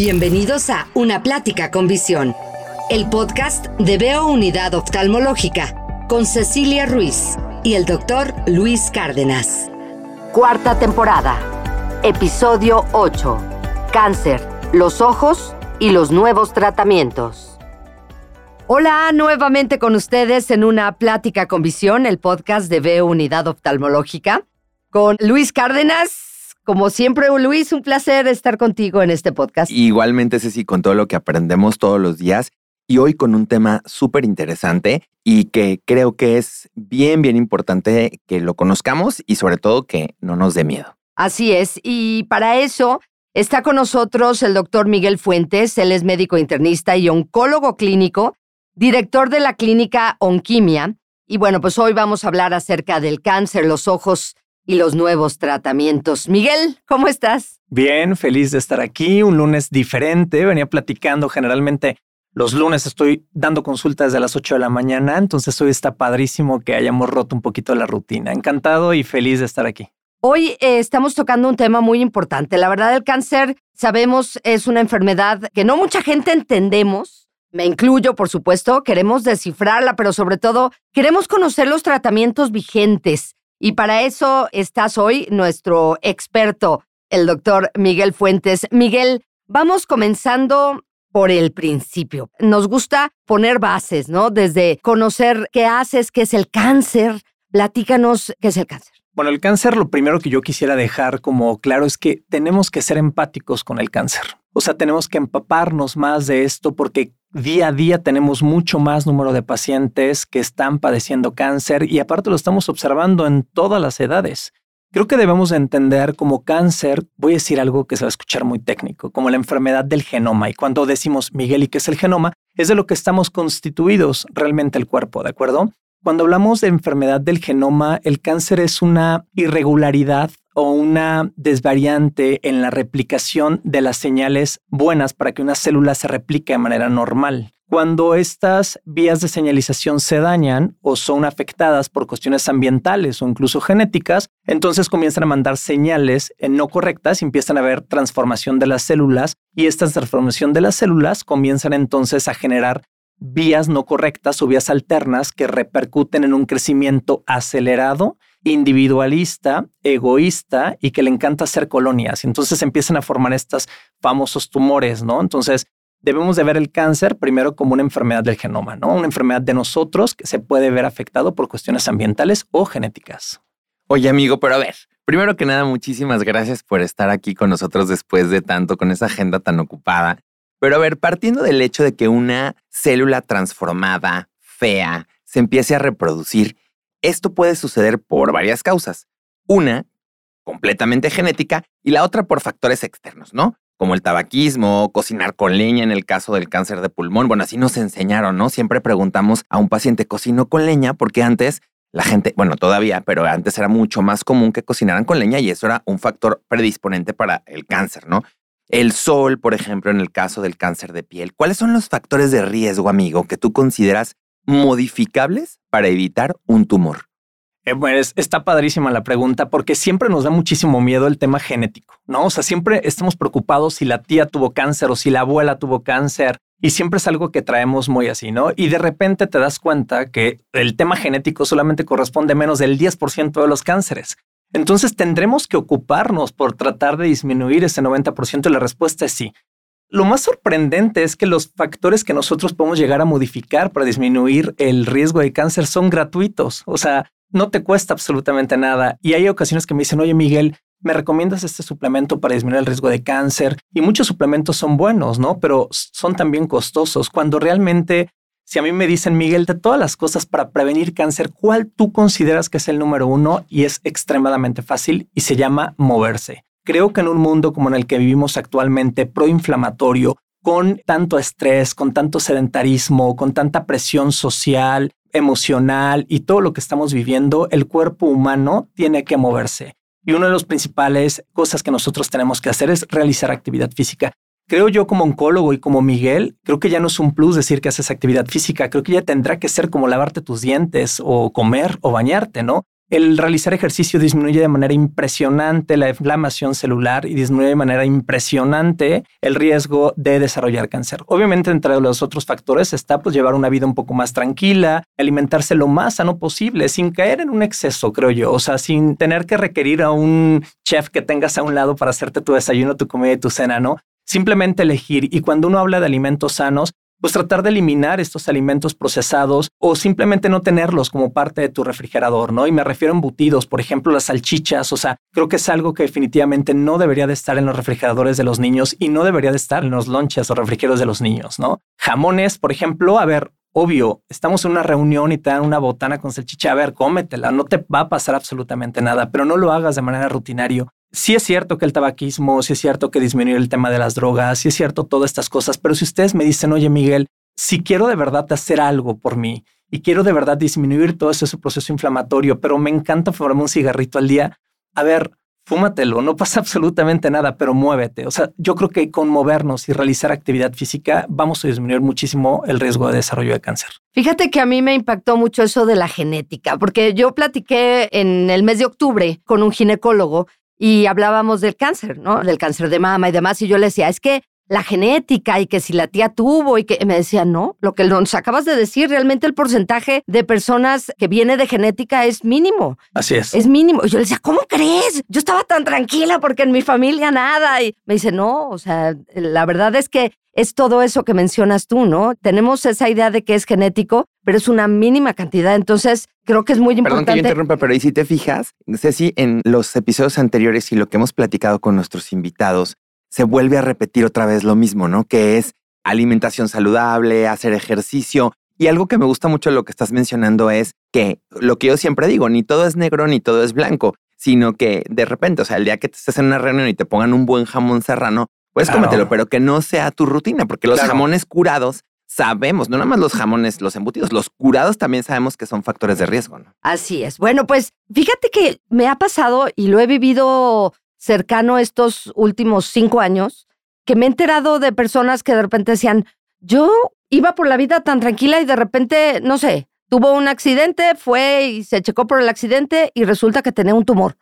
Bienvenidos a Una Plática con Visión, el podcast de Veo Unidad Oftalmológica con Cecilia Ruiz y el doctor Luis Cárdenas. Cuarta temporada, episodio 8. Cáncer, los ojos y los nuevos tratamientos. Hola, nuevamente con ustedes en Una Plática con Visión, el podcast de Veo Unidad Oftalmológica con Luis Cárdenas como siempre, Luis, un placer estar contigo en este podcast. Igualmente, Ceci, con todo lo que aprendemos todos los días y hoy con un tema súper interesante y que creo que es bien, bien importante que lo conozcamos y sobre todo que no nos dé miedo. Así es, y para eso está con nosotros el doctor Miguel Fuentes, él es médico internista y oncólogo clínico, director de la clínica Onquimia. Y bueno, pues hoy vamos a hablar acerca del cáncer, los ojos y los nuevos tratamientos. Miguel, ¿cómo estás? Bien, feliz de estar aquí. Un lunes diferente. Venía platicando generalmente. Los lunes estoy dando consultas desde las 8 de la mañana, entonces hoy está padrísimo que hayamos roto un poquito la rutina. Encantado y feliz de estar aquí. Hoy eh, estamos tocando un tema muy importante. La verdad, el cáncer, sabemos, es una enfermedad que no mucha gente entendemos. Me incluyo, por supuesto, queremos descifrarla, pero sobre todo queremos conocer los tratamientos vigentes, y para eso estás hoy nuestro experto, el doctor Miguel Fuentes. Miguel, vamos comenzando por el principio. Nos gusta poner bases, ¿no? Desde conocer qué haces, qué es el cáncer. Platícanos qué es el cáncer. Bueno, el cáncer, lo primero que yo quisiera dejar como claro es que tenemos que ser empáticos con el cáncer. O sea, tenemos que empaparnos más de esto porque día a día tenemos mucho más número de pacientes que están padeciendo cáncer y aparte lo estamos observando en todas las edades. Creo que debemos entender como cáncer, voy a decir algo que se va a escuchar muy técnico, como la enfermedad del genoma. Y cuando decimos, Miguel, ¿y qué es el genoma? Es de lo que estamos constituidos realmente el cuerpo, ¿de acuerdo? Cuando hablamos de enfermedad del genoma, el cáncer es una irregularidad o una desvariante en la replicación de las señales buenas para que una célula se replique de manera normal. Cuando estas vías de señalización se dañan o son afectadas por cuestiones ambientales o incluso genéticas, entonces comienzan a mandar señales no correctas y empiezan a haber transformación de las células y esta transformación de las células comienzan entonces a generar vías no correctas o vías alternas que repercuten en un crecimiento acelerado individualista, egoísta y que le encanta hacer colonias. Entonces empiezan a formar estos famosos tumores, ¿no? Entonces debemos de ver el cáncer primero como una enfermedad del genoma, ¿no? Una enfermedad de nosotros que se puede ver afectado por cuestiones ambientales o genéticas. Oye, amigo, pero a ver, primero que nada, muchísimas gracias por estar aquí con nosotros después de tanto, con esa agenda tan ocupada. Pero a ver, partiendo del hecho de que una célula transformada, fea, se empiece a reproducir, esto puede suceder por varias causas. Una, completamente genética, y la otra por factores externos, ¿no? Como el tabaquismo, cocinar con leña en el caso del cáncer de pulmón. Bueno, así nos enseñaron, ¿no? Siempre preguntamos a un paciente, ¿cocinó con leña? Porque antes la gente, bueno, todavía, pero antes era mucho más común que cocinaran con leña y eso era un factor predisponente para el cáncer, ¿no? El sol, por ejemplo, en el caso del cáncer de piel. ¿Cuáles son los factores de riesgo, amigo, que tú consideras modificables para evitar un tumor? Eh, está padrísima la pregunta porque siempre nos da muchísimo miedo el tema genético, ¿no? O sea, siempre estamos preocupados si la tía tuvo cáncer o si la abuela tuvo cáncer y siempre es algo que traemos muy así, ¿no? Y de repente te das cuenta que el tema genético solamente corresponde a menos del 10% de los cánceres. Entonces tendremos que ocuparnos por tratar de disminuir ese 90% y la respuesta es sí. Lo más sorprendente es que los factores que nosotros podemos llegar a modificar para disminuir el riesgo de cáncer son gratuitos. O sea, no te cuesta absolutamente nada. Y hay ocasiones que me dicen, oye Miguel, ¿me recomiendas este suplemento para disminuir el riesgo de cáncer? Y muchos suplementos son buenos, ¿no? Pero son también costosos. Cuando realmente, si a mí me dicen, Miguel, de todas las cosas para prevenir cáncer, ¿cuál tú consideras que es el número uno? Y es extremadamente fácil y se llama moverse. Creo que en un mundo como en el que vivimos actualmente, proinflamatorio, con tanto estrés, con tanto sedentarismo, con tanta presión social, emocional y todo lo que estamos viviendo, el cuerpo humano tiene que moverse. Y una de las principales cosas que nosotros tenemos que hacer es realizar actividad física. Creo yo como oncólogo y como Miguel, creo que ya no es un plus decir que haces actividad física, creo que ya tendrá que ser como lavarte tus dientes o comer o bañarte, ¿no? el realizar ejercicio disminuye de manera impresionante la inflamación celular y disminuye de manera impresionante el riesgo de desarrollar cáncer. Obviamente, entre los otros factores está pues, llevar una vida un poco más tranquila, alimentarse lo más sano posible, sin caer en un exceso, creo yo. O sea, sin tener que requerir a un chef que tengas a un lado para hacerte tu desayuno, tu comida y tu cena, ¿no? Simplemente elegir. Y cuando uno habla de alimentos sanos, pues tratar de eliminar estos alimentos procesados o simplemente no tenerlos como parte de tu refrigerador, ¿no? Y me refiero a embutidos, por ejemplo, las salchichas, o sea, creo que es algo que definitivamente no debería de estar en los refrigeradores de los niños y no debería de estar en los lonches o refrigerios de los niños, ¿no? Jamones, por ejemplo, a ver, obvio, estamos en una reunión y te dan una botana con salchicha, a ver, cómetela, no te va a pasar absolutamente nada, pero no lo hagas de manera rutinario. Sí es cierto que el tabaquismo, sí es cierto que disminuir el tema de las drogas, sí es cierto todas estas cosas, pero si ustedes me dicen, oye Miguel, si quiero de verdad hacer algo por mí y quiero de verdad disminuir todo ese proceso inflamatorio, pero me encanta fumarme un cigarrito al día, a ver, fúmatelo, no pasa absolutamente nada, pero muévete. O sea, yo creo que con movernos y realizar actividad física vamos a disminuir muchísimo el riesgo de desarrollo de cáncer. Fíjate que a mí me impactó mucho eso de la genética, porque yo platiqué en el mes de octubre con un ginecólogo y hablábamos del cáncer, ¿no? Del cáncer de mama y demás. Y yo le decía, es que la genética y que si la tía tuvo y que me decía, no, lo que nos acabas de decir, realmente el porcentaje de personas que viene de genética es mínimo. Así es. Es mínimo. Y yo le decía, ¿cómo crees? Yo estaba tan tranquila porque en mi familia nada. Y me dice, no, o sea, la verdad es que es todo eso que mencionas tú, ¿no? Tenemos esa idea de que es genético, pero es una mínima cantidad. Entonces, creo que es muy importante. Perdón que yo interrumpa, pero ahí si te fijas, Ceci, en los episodios anteriores y lo que hemos platicado con nuestros invitados, se vuelve a repetir otra vez lo mismo, ¿no? Que es alimentación saludable, hacer ejercicio. Y algo que me gusta mucho de lo que estás mencionando es que lo que yo siempre digo, ni todo es negro ni todo es blanco, sino que de repente, o sea, el día que te estés en una reunión y te pongan un buen jamón serrano, Puedes cómetelo, pero que no sea tu rutina, porque los jamones curados sabemos, no nada más los jamones, los embutidos, los curados también sabemos que son factores de riesgo. ¿no? Así es. Bueno, pues fíjate que me ha pasado y lo he vivido cercano estos últimos cinco años, que me he enterado de personas que de repente decían, yo iba por la vida tan tranquila y de repente, no sé, tuvo un accidente, fue y se checó por el accidente y resulta que tenía un tumor.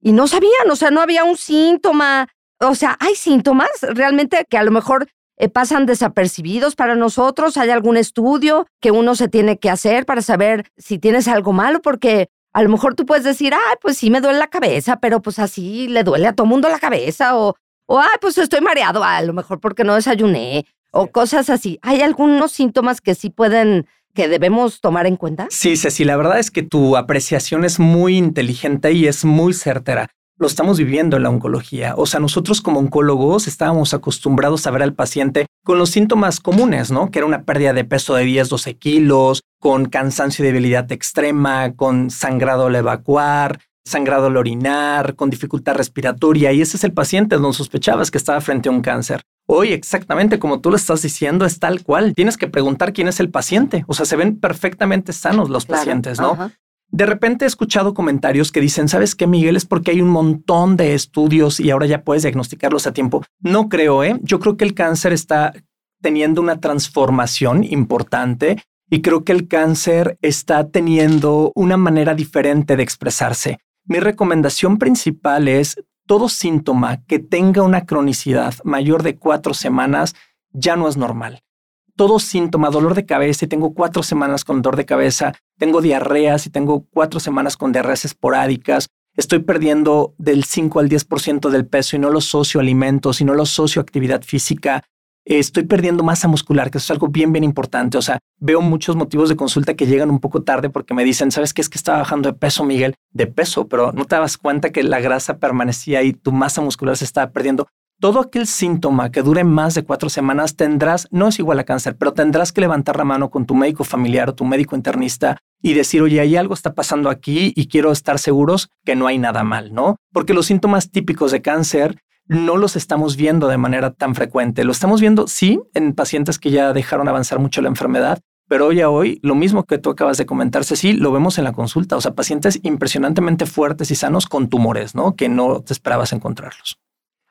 Y no sabían, o sea, no había un síntoma, o sea, hay síntomas realmente que a lo mejor eh, pasan desapercibidos para nosotros. ¿Hay algún estudio que uno se tiene que hacer para saber si tienes algo malo? Porque a lo mejor tú puedes decir, ay, pues sí me duele la cabeza, pero pues así le duele a todo mundo la cabeza. O, o ay, pues estoy mareado, a lo mejor porque no desayuné. O cosas así. ¿Hay algunos síntomas que sí pueden que debemos tomar en cuenta? Sí, Ceci, la verdad es que tu apreciación es muy inteligente y es muy certera lo estamos viviendo en la oncología. O sea, nosotros como oncólogos estábamos acostumbrados a ver al paciente con los síntomas comunes, ¿no? Que era una pérdida de peso de 10, 12 kilos, con cansancio y debilidad extrema, con sangrado al evacuar, sangrado al orinar, con dificultad respiratoria. Y ese es el paciente donde sospechabas que estaba frente a un cáncer. Hoy, exactamente como tú lo estás diciendo, es tal cual. Tienes que preguntar quién es el paciente. O sea, se ven perfectamente sanos los pacientes, ¿no? De repente he escuchado comentarios que dicen, ¿sabes qué, Miguel? Es porque hay un montón de estudios y ahora ya puedes diagnosticarlos a tiempo. No creo, ¿eh? Yo creo que el cáncer está teniendo una transformación importante y creo que el cáncer está teniendo una manera diferente de expresarse. Mi recomendación principal es todo síntoma que tenga una cronicidad mayor de cuatro semanas ya no es normal todo síntoma, dolor de cabeza, y tengo cuatro semanas con dolor de cabeza, tengo diarreas y tengo cuatro semanas con diarreas esporádicas, estoy perdiendo del 5 al 10% del peso y no lo socio alimentos y no lo socio actividad física, estoy perdiendo masa muscular, que eso es algo bien, bien importante. O sea, veo muchos motivos de consulta que llegan un poco tarde porque me dicen, ¿sabes qué? Es que estaba bajando de peso, Miguel, de peso, pero no te das cuenta que la grasa permanecía y tu masa muscular se estaba perdiendo todo aquel síntoma que dure más de cuatro semanas tendrás, no es igual a cáncer, pero tendrás que levantar la mano con tu médico familiar o tu médico internista y decir, oye, hay algo está pasando aquí y quiero estar seguros que no hay nada mal, ¿no? Porque los síntomas típicos de cáncer no los estamos viendo de manera tan frecuente. Lo estamos viendo, sí, en pacientes que ya dejaron avanzar mucho la enfermedad, pero hoy a hoy, lo mismo que tú acabas de comentar, sí, lo vemos en la consulta. O sea, pacientes impresionantemente fuertes y sanos con tumores, ¿no? Que no te esperabas encontrarlos.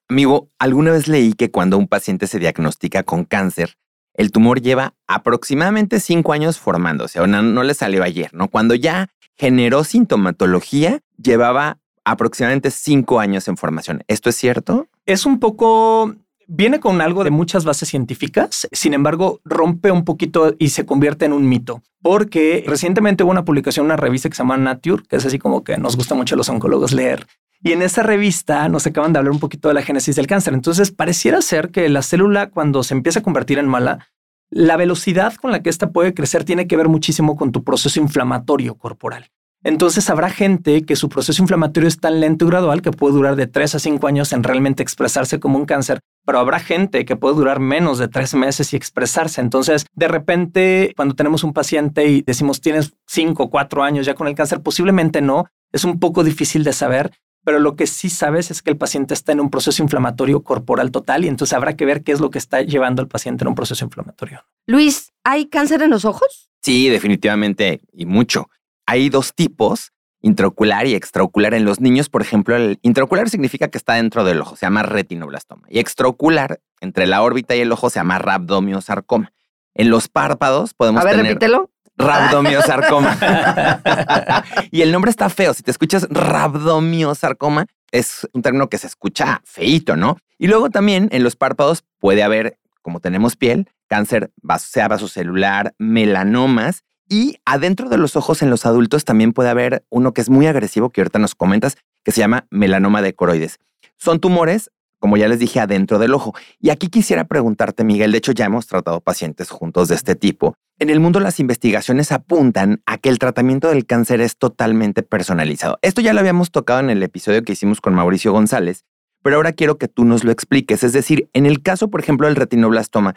Amigo, alguna vez leí que cuando un paciente se diagnostica con cáncer, el tumor lleva aproximadamente cinco años formándose, o no, le salió ayer, ¿no? Cuando ya generó sintomatología, llevaba aproximadamente cinco años en formación. ¿Esto es cierto? Es un poco viene con algo de muchas bases científicas, sin embargo, rompe un poquito y se convierte en un mito, porque recientemente hubo una publicación en una revista que se llama Nature, que es así como que nos gusta mucho a los oncólogos leer. Y en esa revista nos acaban de hablar un poquito de la génesis del cáncer. Entonces, pareciera ser que la célula, cuando se empieza a convertir en mala, la velocidad con la que ésta puede crecer tiene que ver muchísimo con tu proceso inflamatorio corporal. Entonces habrá gente que su proceso inflamatorio es tan lento y gradual que puede durar de 3 a 5 años en realmente expresarse como un cáncer, pero habrá gente que puede durar menos de 3 meses y expresarse. Entonces, de repente, cuando tenemos un paciente y decimos tienes 5 o 4 años ya con el cáncer, posiblemente no, es un poco difícil de saber, pero lo que sí sabes es que el paciente está en un proceso inflamatorio corporal total y entonces habrá que ver qué es lo que está llevando al paciente en un proceso inflamatorio. Luis, ¿hay cáncer en los ojos? Sí, definitivamente, y mucho hay dos tipos, intraocular y extraocular en los niños. Por ejemplo, el intraocular significa que está dentro del ojo, se llama retinoblastoma. Y extraocular, entre la órbita y el ojo, se llama rabdomiosarcoma. En los párpados podemos A ver, tener... repítelo. Rabdomiosarcoma. y el nombre está feo. Si te escuchas rabdomiosarcoma, es un término que se escucha feito, ¿no? Y luego también en los párpados puede haber, como tenemos piel, cáncer, sea vasocelular, melanomas y adentro de los ojos en los adultos también puede haber uno que es muy agresivo, que ahorita nos comentas, que se llama melanoma de coroides. Son tumores, como ya les dije, adentro del ojo. Y aquí quisiera preguntarte, Miguel, de hecho ya hemos tratado pacientes juntos de este tipo. En el mundo las investigaciones apuntan a que el tratamiento del cáncer es totalmente personalizado. Esto ya lo habíamos tocado en el episodio que hicimos con Mauricio González, pero ahora quiero que tú nos lo expliques. Es decir, en el caso, por ejemplo, del retinoblastoma,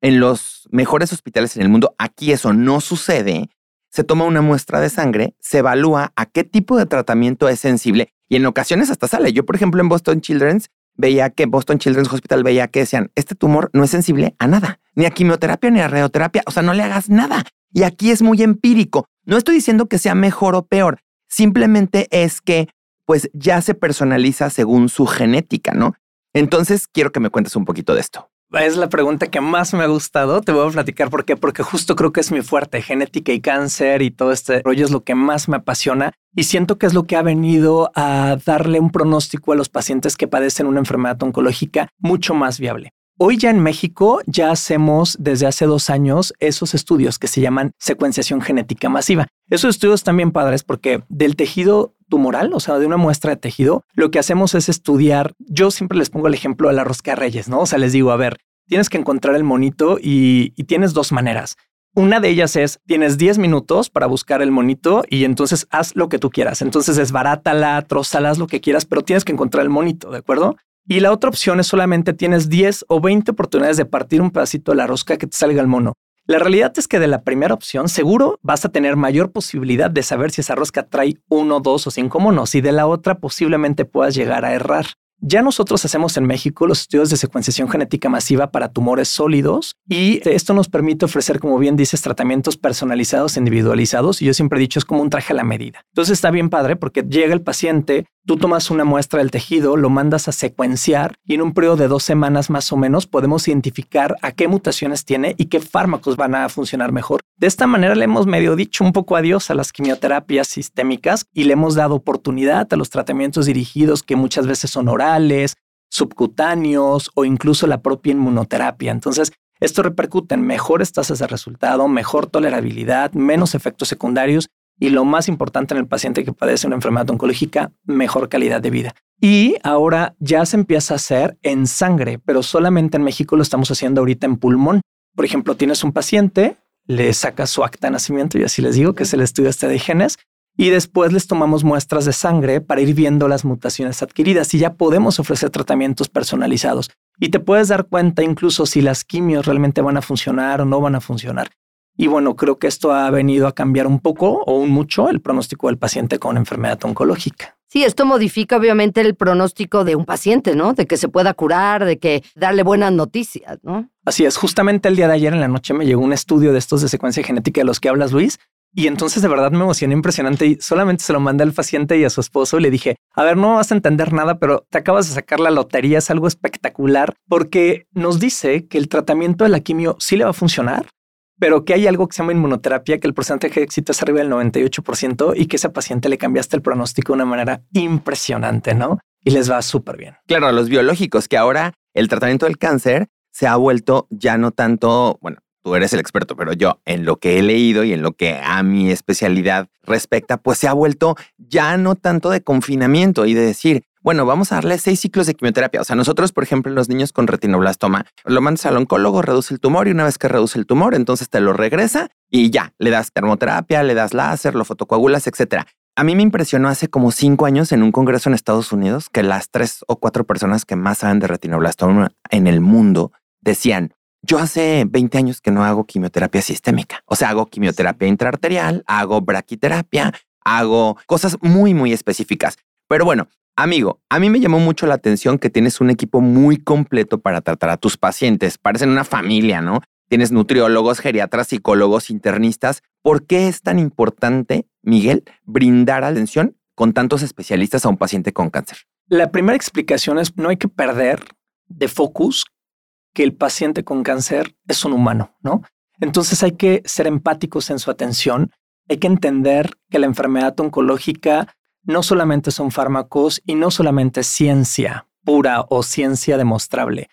en los mejores hospitales en el mundo, aquí eso no sucede. Se toma una muestra de sangre, se evalúa a qué tipo de tratamiento es sensible y en ocasiones hasta sale. Yo, por ejemplo, en Boston Children's veía que Boston Children's Hospital veía que decían, este tumor no es sensible a nada, ni a quimioterapia ni a radioterapia, o sea, no le hagas nada. Y aquí es muy empírico. No estoy diciendo que sea mejor o peor, simplemente es que pues ya se personaliza según su genética, ¿no? Entonces, quiero que me cuentes un poquito de esto. Es la pregunta que más me ha gustado. Te voy a platicar por qué. Porque justo creo que es mi fuerte. Genética y cáncer y todo este rollo es lo que más me apasiona. Y siento que es lo que ha venido a darle un pronóstico a los pacientes que padecen una enfermedad oncológica mucho más viable. Hoy ya en México ya hacemos desde hace dos años esos estudios que se llaman secuenciación genética masiva. Esos estudios también padres porque del tejido tumoral, o sea, de una muestra de tejido, lo que hacemos es estudiar, yo siempre les pongo el ejemplo de la rosca reyes, ¿no? O sea, les digo, a ver, tienes que encontrar el monito y, tienes dos maneras. Una de ellas es, tienes 10 minutos para buscar el monito y entonces haz lo que tú quieras. Entonces desbarátala, haz lo que quieras, pero tienes que encontrar el monito, ¿de acuerdo? Y la otra opción es solamente tienes 10 o 20 oportunidades de partir un pedacito de la rosca que te salga el mono. La realidad es que de la primera opción seguro vas a tener mayor posibilidad de saber si esa rosca trae uno, dos o cinco monos y de la otra posiblemente puedas llegar a errar. Ya nosotros hacemos en México los estudios de secuenciación genética masiva para tumores sólidos y esto nos permite ofrecer, como bien dices, tratamientos personalizados, individualizados y yo siempre he dicho es como un traje a la medida. Entonces está bien padre porque llega el paciente, tú tomas una muestra del tejido, lo mandas a secuenciar y en un periodo de dos semanas más o menos podemos identificar a qué mutaciones tiene y qué fármacos van a funcionar mejor. De esta manera le hemos medio dicho un poco adiós a las quimioterapias sistémicas y le hemos dado oportunidad a los tratamientos dirigidos que muchas veces son orales subcutáneos o incluso la propia inmunoterapia. Entonces, esto repercute en mejores tasas de resultado, mejor tolerabilidad, menos efectos secundarios y lo más importante en el paciente que padece una enfermedad oncológica, mejor calidad de vida. Y ahora ya se empieza a hacer en sangre, pero solamente en México lo estamos haciendo ahorita en pulmón. Por ejemplo, tienes un paciente, le sacas su acta de nacimiento y así les digo que es el estudio este de genes y después les tomamos muestras de sangre para ir viendo las mutaciones adquiridas y ya podemos ofrecer tratamientos personalizados. Y te puedes dar cuenta incluso si las quimios realmente van a funcionar o no van a funcionar. Y bueno, creo que esto ha venido a cambiar un poco o un mucho el pronóstico del paciente con enfermedad oncológica. Sí, esto modifica obviamente el pronóstico de un paciente, ¿no? De que se pueda curar, de que darle buenas noticias, ¿no? Así es, justamente el día de ayer en la noche me llegó un estudio de estos de secuencia genética de los que hablas, Luis, y entonces de verdad me emocioné impresionante y solamente se lo mandé al paciente y a su esposo y le dije, a ver, no vas a entender nada, pero te acabas de sacar la lotería, es algo espectacular porque nos dice que el tratamiento de la quimio sí le va a funcionar, pero que hay algo que se llama inmunoterapia, que el porcentaje de éxito es arriba del 98% y que ese paciente le cambiaste el pronóstico de una manera impresionante, ¿no? Y les va súper bien. Claro, los biológicos, que ahora el tratamiento del cáncer se ha vuelto ya no tanto, bueno, tú eres el experto, pero yo en lo que he leído y en lo que a mi especialidad respecta, pues se ha vuelto ya no tanto de confinamiento y de decir, bueno, vamos a darle seis ciclos de quimioterapia. O sea, nosotros, por ejemplo, los niños con retinoblastoma, lo mandas al oncólogo, reduce el tumor y una vez que reduce el tumor, entonces te lo regresa y ya, le das termoterapia, le das láser, lo fotocoagulas, etcétera. A mí me impresionó hace como cinco años en un congreso en Estados Unidos que las tres o cuatro personas que más saben de retinoblastoma en el mundo decían, yo hace 20 años que no hago quimioterapia sistémica. O sea, hago quimioterapia intraarterial, hago braquiterapia, hago cosas muy, muy específicas. Pero bueno, amigo, a mí me llamó mucho la atención que tienes un equipo muy completo para tratar a tus pacientes. Parecen una familia, ¿no? Tienes nutriólogos, geriatras, psicólogos, internistas. ¿Por qué es tan importante, Miguel, brindar atención con tantos especialistas a un paciente con cáncer? La primera explicación es no hay que perder de focus que el paciente con cáncer es un humano, ¿no? Entonces hay que ser empáticos en su atención, hay que entender que la enfermedad oncológica no solamente son fármacos y no solamente ciencia pura o ciencia demostrable.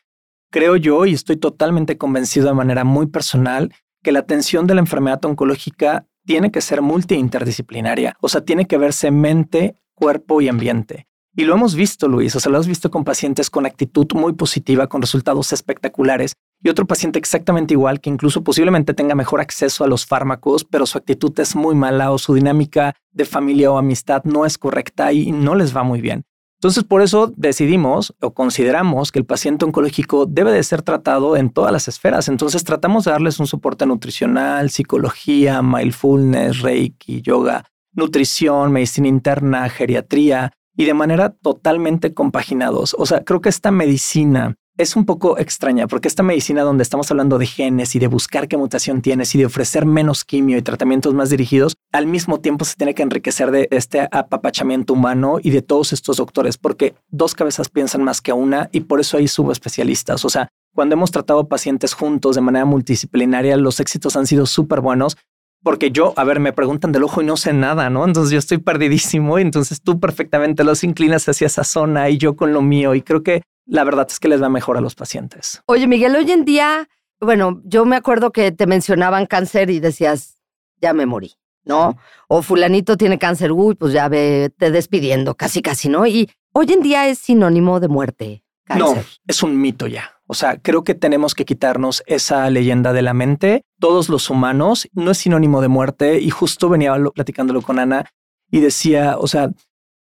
Creo yo, y estoy totalmente convencido de manera muy personal, que la atención de la enfermedad oncológica tiene que ser multi-interdisciplinaria, o sea, tiene que verse mente, cuerpo y ambiente. Y lo hemos visto, Luis, o sea, lo has visto con pacientes con actitud muy positiva, con resultados espectaculares, y otro paciente exactamente igual, que incluso posiblemente tenga mejor acceso a los fármacos, pero su actitud es muy mala o su dinámica de familia o amistad no es correcta y no les va muy bien. Entonces, por eso decidimos o consideramos que el paciente oncológico debe de ser tratado en todas las esferas. Entonces, tratamos de darles un soporte nutricional, psicología, mindfulness, reiki, yoga, nutrición, medicina interna, geriatría, y de manera totalmente compaginados. O sea, creo que esta medicina es un poco extraña porque esta medicina donde estamos hablando de genes y de buscar qué mutación tienes y de ofrecer menos quimio y tratamientos más dirigidos, al mismo tiempo se tiene que enriquecer de este apapachamiento humano y de todos estos doctores porque dos cabezas piensan más que una y por eso hay subespecialistas. O sea, cuando hemos tratado pacientes juntos de manera multidisciplinaria, los éxitos han sido súper buenos porque yo, a ver, me preguntan del ojo y no sé nada, ¿no? Entonces yo estoy perdidísimo y entonces tú perfectamente los inclinas hacia esa zona y yo con lo mío y creo que la verdad es que les va mejor a los pacientes. Oye, Miguel, hoy en día, bueno, yo me acuerdo que te mencionaban cáncer y decías, ya me morí, ¿no? O fulanito tiene cáncer, uy, pues ya ve, te despidiendo, casi, casi, ¿no? Y hoy en día es sinónimo de muerte. Cáncer. No, es un mito ya. O sea, creo que tenemos que quitarnos esa leyenda de la mente. Todos los humanos no es sinónimo de muerte y justo venía platicándolo con Ana y decía, o sea,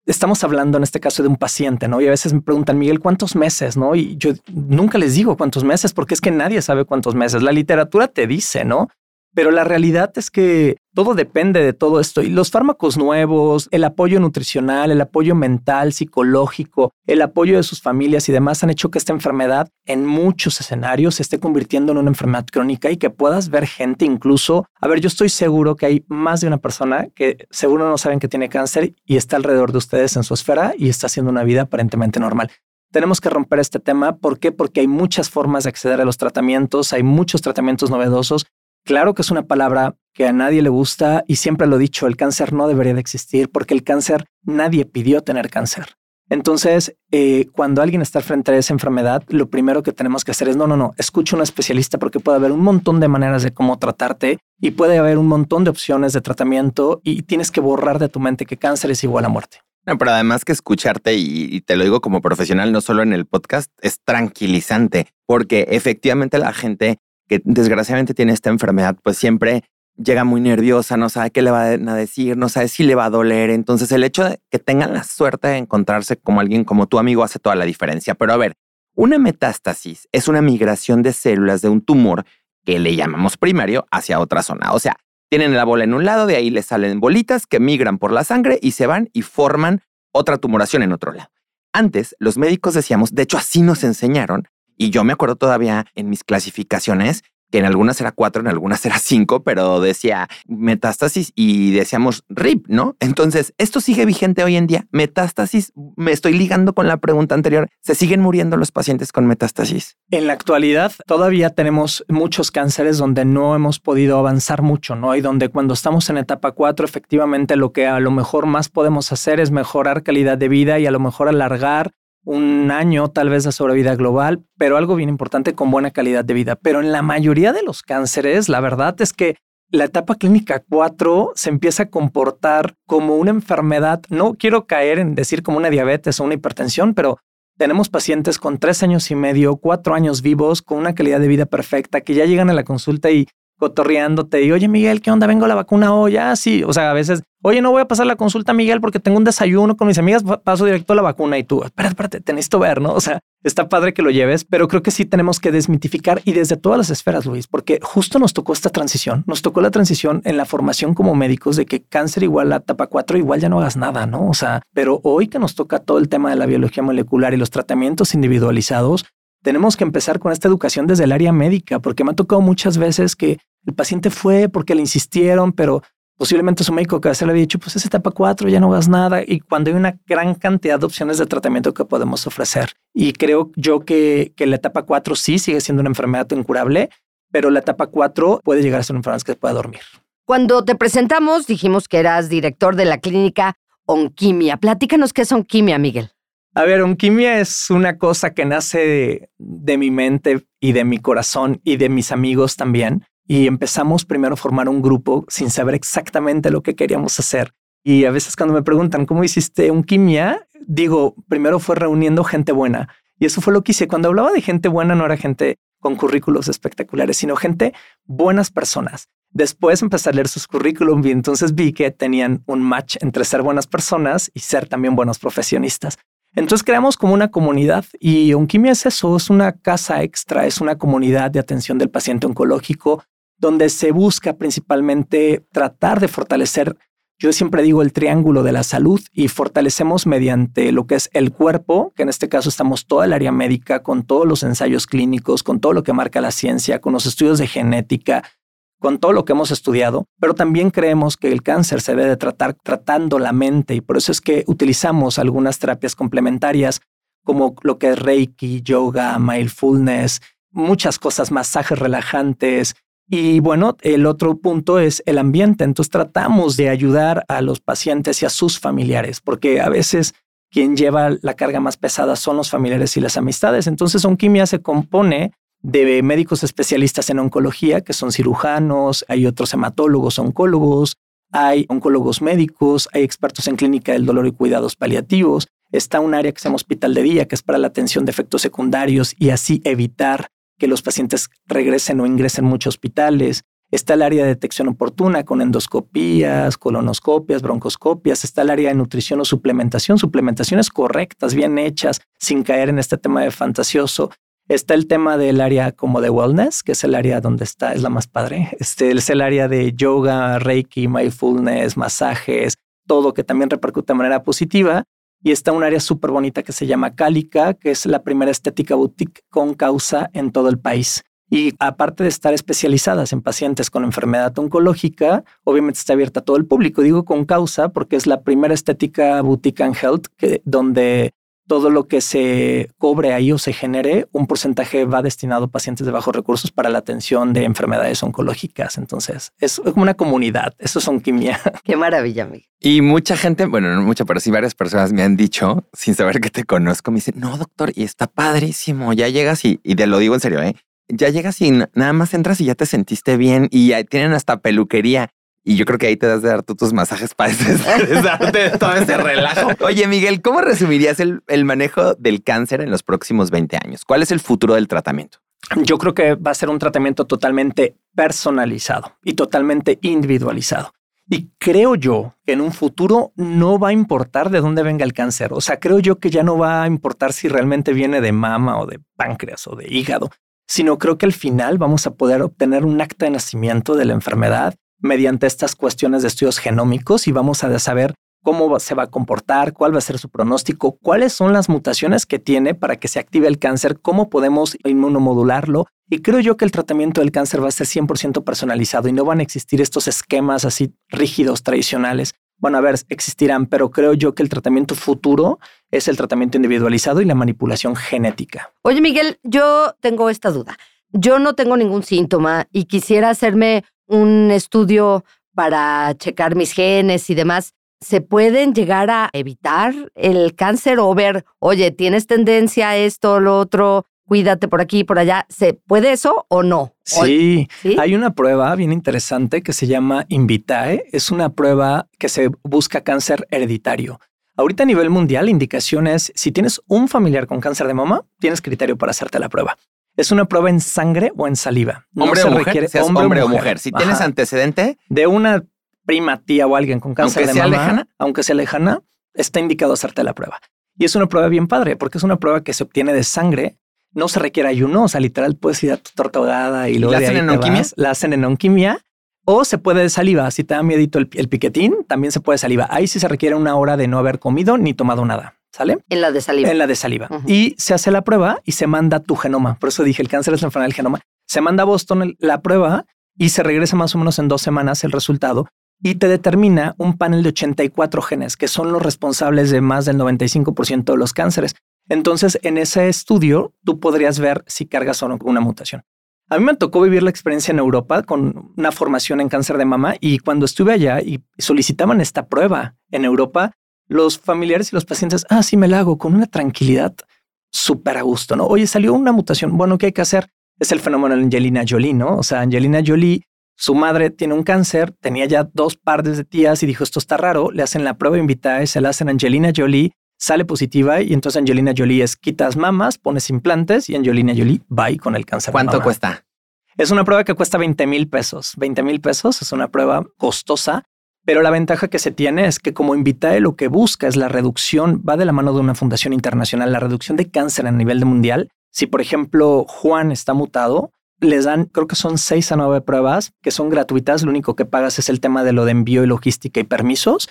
estamos hablando en este caso de un paciente, ¿no? Y a veces me preguntan, Miguel, ¿cuántos meses? ¿No? Y yo nunca les digo cuántos meses porque es que nadie sabe cuántos meses. La literatura te dice, ¿no? Pero la realidad es que todo depende de todo esto. Y los fármacos nuevos, el apoyo nutricional, el apoyo mental, psicológico, el apoyo de sus familias y demás han hecho que esta enfermedad en muchos escenarios se esté convirtiendo en una enfermedad crónica y que puedas ver gente incluso. A ver, yo estoy seguro que hay más de una persona que seguro no saben que tiene cáncer y está alrededor de ustedes en su esfera y está haciendo una vida aparentemente normal tenemos que romper este tema. ¿Por qué? Porque hay muchas formas de acceder a los tratamientos, hay muchos tratamientos novedosos Claro que es una palabra que a nadie le gusta y siempre lo he dicho, el cáncer no debería de existir porque el cáncer nadie pidió tener cáncer. Entonces, eh, cuando alguien está frente a esa enfermedad, lo primero que tenemos que hacer es, no, no, no, escucha a un especialista porque puede haber un montón de maneras de cómo tratarte y puede haber un montón de opciones de tratamiento y tienes que borrar de tu mente que cáncer es igual a muerte. No, pero además que escucharte, y, y, te lo digo como profesional, no solo en el podcast, es tranquilizante, porque efectivamente la gente que desgraciadamente tiene esta enfermedad, pues siempre llega muy nerviosa, no sabe qué le van a decir, no sabe si le va a doler. Entonces el hecho de que tengan la suerte de encontrarse como alguien como tu amigo hace toda la diferencia. Pero a ver, una metástasis es una migración de células de un tumor que le llamamos primario hacia otra zona. O sea, tienen la bola en un lado, de ahí le salen bolitas que migran por la sangre y se van y forman otra tumoración en otro lado. Antes, los médicos decíamos, de hecho así nos enseñaron, y yo me acuerdo todavía en mis clasificaciones que en algunas era cuatro, en algunas era cinco, pero decía metástasis y decíamos RIP, ¿no? Entonces, esto sigue vigente hoy en día. Metástasis, me estoy ligando con la pregunta anterior, ¿se siguen muriendo los pacientes con metástasis? En la actualidad, todavía tenemos muchos cánceres donde no hemos podido avanzar mucho, ¿no? Y donde cuando estamos en etapa 4, efectivamente lo que a lo mejor más podemos hacer es mejorar calidad de vida y a lo mejor alargar un año tal vez de sobrevida global, pero algo bien importante con buena calidad de vida. Pero en la mayoría de los cánceres, la verdad es que la etapa clínica 4 se empieza a comportar como una enfermedad. No quiero caer en decir como una diabetes o una hipertensión, pero tenemos pacientes con tres años y medio, cuatro años vivos, con una calidad de vida perfecta, que ya llegan a la consulta y cotorreándote y, oye, Miguel, ¿qué onda? Vengo a la vacuna hoy. Ah, sí. O sea, a veces, oye, no voy a pasar la consulta, Miguel, porque tengo un desayuno con mis amigas, paso directo a la vacuna y tú, espérate, espérate, tenés que ver, ¿no? O sea, está padre que lo lleves, pero creo que sí tenemos que desmitificar y desde todas las esferas, Luis, porque justo nos tocó esta transición, nos tocó la transición en la formación como médicos de que cáncer igual a etapa 4, igual ya no hagas nada, ¿no? O sea, pero hoy que nos toca todo el tema de la biología molecular y los tratamientos individualizados, tenemos que empezar con esta educación desde el área médica, porque me ha tocado muchas veces que el paciente fue porque le insistieron, pero posiblemente su médico que se le había dicho, pues es etapa 4, ya no hagas nada. Y cuando hay una gran cantidad de opciones de tratamiento que podemos ofrecer. Y creo yo que, que la etapa 4 sí sigue siendo una enfermedad incurable, pero la etapa 4 puede llegar a ser una enfermedad que se pueda dormir. Cuando te presentamos, dijimos que eras director de la clínica Onquimia. Platícanos qué es Onquimia, Miguel. A ver, Onquimia es una cosa que nace de, mi mente y de mi corazón y de mis amigos también. Y empezamos primero a formar un grupo sin saber exactamente lo que queríamos hacer. Y a veces cuando me preguntan cómo hiciste Onquimia, digo, primero fue reuniendo gente buena. Y eso fue lo que hice. Cuando hablaba de gente buena, no era gente con currículos espectaculares, sino gente buenas personas. Después empecé a leer sus currículum y entonces vi que tenían un match entre ser buenas personas y ser también buenos profesionistas. Entonces creamos como una comunidad y Onquimia es eso, es una casa extra, es una comunidad de atención del paciente oncológico donde se busca principalmente tratar de fortalecer, yo siempre digo el triángulo de la salud y fortalecemos mediante lo que es el cuerpo, que en este caso estamos toda el área médica con todos los ensayos clínicos, con todo lo que marca la ciencia, con los estudios de genética, con todo lo que hemos estudiado, pero también creemos que el cáncer se debe tratar tratando la mente y por eso es que utilizamos algunas terapias complementarias como lo que es Reiki, yoga, mindfulness, muchas cosas, masajes relajantes. Y bueno, el otro punto es el ambiente. Entonces tratamos de ayudar a los pacientes y a sus familiares, porque a veces quien lleva la carga más pesada son los familiares y las amistades. Entonces, Onquimia se compone de médicos especialistas en oncología, que son cirujanos, hay otros hematólogos, oncólogos, hay oncólogos médicos, hay expertos en clínica del dolor y cuidados paliativos. Está un área que se llama hospital de día, que es para la atención de efectos secundarios y así evitar que los pacientes regresen o ingresen en muchos hospitales. Está el área de detección oportuna con endoscopías, colonoscopias, broncoscopias. Está el área de nutrición o suplementación, suplementaciones correctas, bien hechas, sin caer en este tema de fantasioso. Está el tema del área como de wellness, que es el área donde está, es la más padre. Este es el área de yoga, reiki, mindfulness, masajes, todo que también repercute de manera positiva. Y está un área súper bonita que se llama Cálica, que es la primera estética boutique con causa en todo el país. Y aparte de estar especializadas en pacientes con enfermedad oncológica, obviamente está abierta a todo el público. Digo con causa porque es la primera estética boutique and health donde todo lo que se cobre ahí o se genere, un porcentaje va destinado a pacientes de bajos recursos para la atención de enfermedades oncológicas. Entonces, es como una comunidad. Eso es onquimia. Qué maravilla, amigo. Y mucha gente, bueno, no mucha, pero sí varias personas me han dicho, sin saber que te conozco, me dicen, no, doctor, y está padrísimo. Ya llegas y, y te lo digo en serio, ¿eh? Ya llegas y nada más entras y ya te sentiste bien y ya tienen hasta peluquería. Y yo creo que ahí te das de dar tú tus masajes para darte todo ese relajo. Oye, Miguel, ¿cómo resumirías el, el manejo del cáncer en los próximos 20 años? ¿Cuál es el futuro del tratamiento? Yo creo que va a ser un tratamiento totalmente personalizado y totalmente individualizado. Y creo yo que en un futuro no va a importar de dónde venga el cáncer. O sea, creo yo que ya no va a importar si realmente viene de mama o de páncreas o de hígado, sino creo que al final vamos a poder obtener un acta de nacimiento de la enfermedad mediante estas cuestiones de estudios genómicos y vamos a saber cómo se va a comportar, cuál va a ser su pronóstico, cuáles son las mutaciones que tiene para que se active el cáncer, cómo podemos inmunomodularlo Y creo yo que el tratamiento del cáncer va a ser 100% personalizado y no van a existir estos esquemas así rígidos, tradicionales. Bueno, a ver, existirán, pero creo yo que el tratamiento futuro es el tratamiento individualizado y la manipulación genética. Oye, Miguel, yo tengo esta duda. Yo no tengo ningún síntoma y quisiera hacerme un estudio para checar mis genes y demás. ¿Se pueden llegar a evitar el cáncer o ver, oye, tienes tendencia a esto o lo otro? cuídate por aquí, por allá. ¿Se puede eso o no? Sí, hay una prueba bien interesante que se llama Invitae. Es una prueba que se busca cáncer hereditario. Ahorita a nivel mundial, la indicación es si tienes un familiar con cáncer de mama, tienes criterio para hacerte la prueba. Es una prueba en sangre o en saliva. hombre o mujer, hombre, o mujer. Si tienes antecedente de una prima, tía o alguien con cáncer de mama, lejana, aunque sea lejana, está indicado hacerte la prueba. Y es una prueba bien padre porque es una prueba que se obtiene de sangre no se requiere ayuno, o sea, literal puedes ir a tu torta y luego ¿La hacen en onquimia? La hacen en onquimia o se puede de saliva. Si te da miedito el, piquetín, también se puede de saliva. Ahí sí se requiere una hora de no haber comido ni tomado nada. ¿Sale? En la de saliva. En la de saliva. Y se hace la prueba y se manda tu genoma. Por eso dije, el cáncer es la enfermedad del genoma. Se manda a Boston la prueba y se regresa más o menos en dos semanas el resultado y te determina un panel de 84 genes que son los responsables de más del 95% de los cánceres. Entonces, en ese estudio, tú podrías ver si cargas o no una mutación. A mí me tocó vivir la experiencia en Europa con una formación en cáncer de mama y cuando estuve allá y solicitaban esta prueba en Europa, los familiares y los pacientes, ah, sí me la hago con una tranquilidad súper a gusto, ¿no? Oye, salió una mutación, bueno, ¿qué hay que hacer? Es el fenómeno de Angelina Jolie, ¿no? O sea, Angelina Jolie, su madre tiene un cáncer, tenía ya dos pares de tías y dijo, esto está raro, le hacen la prueba invitada y se la hacen a Angelina Jolie sale positiva y entonces Angelina Jolie es quitas mamas, pones implantes y Angelina Jolie va con el cáncer. ¿Cuánto cuesta? Es una prueba que cuesta 20 mil pesos. 20 mil pesos es una prueba costosa, pero la ventaja que se tiene es que como Invitae lo que busca es la reducción, va de la mano de una fundación internacional, la reducción de cáncer a nivel mundial. Si por ejemplo Juan está mutado, les dan, creo que son seis a nueve pruebas que son gratuitas. Lo único que pagas es el tema de lo de envío y logística y permisos.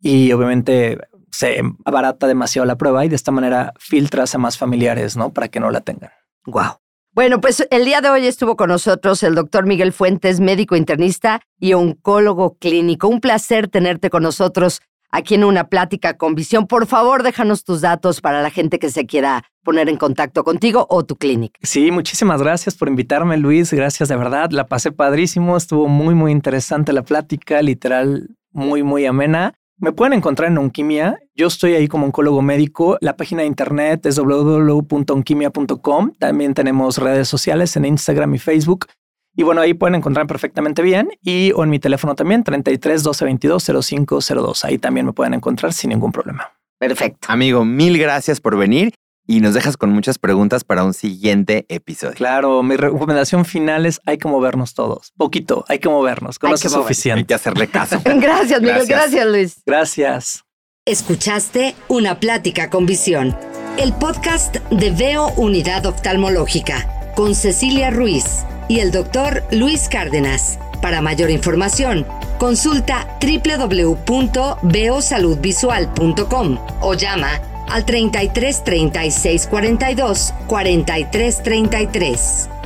Y obviamente se abarata demasiado la prueba y de esta manera filtras a más familiares, ¿no? Para que no la tengan. Wow. Bueno, pues el día de hoy estuvo con nosotros el doctor Miguel Fuentes, médico internista y oncólogo clínico. Un placer tenerte con nosotros aquí en una plática con visión. Por favor, déjanos tus datos para la gente que se quiera poner en contacto contigo o tu clínica. Sí, muchísimas gracias por invitarme, Luis. Gracias de verdad. La pasé padrísimo. Estuvo muy, muy interesante la plática, literal, muy, muy amena. Me pueden encontrar en Onquimia. Yo estoy ahí como oncólogo médico. La página de internet es www.onquimia.com. También tenemos redes sociales en Instagram y Facebook. Y bueno, ahí pueden encontrar perfectamente bien. Y o en mi teléfono también, 33 12 22 0502. Ahí también me pueden encontrar sin ningún problema. Perfecto. Amigo, mil gracias por venir y nos dejas con muchas preguntas para un siguiente episodio. Claro, mi recomendación final es hay que movernos todos. Poquito, hay que movernos. Con eso es suficiente. Hay que hacerle caso. gracias, Miguel. Gracias. Luis. Gracias. Escuchaste Una Plática con Visión, el podcast de Veo Unidad Oftalmológica, con Cecilia Ruiz y el doctor Luis Cárdenas. Para mayor información, consulta www.veosaludvisual.com o llama al 33 36 42 43 33.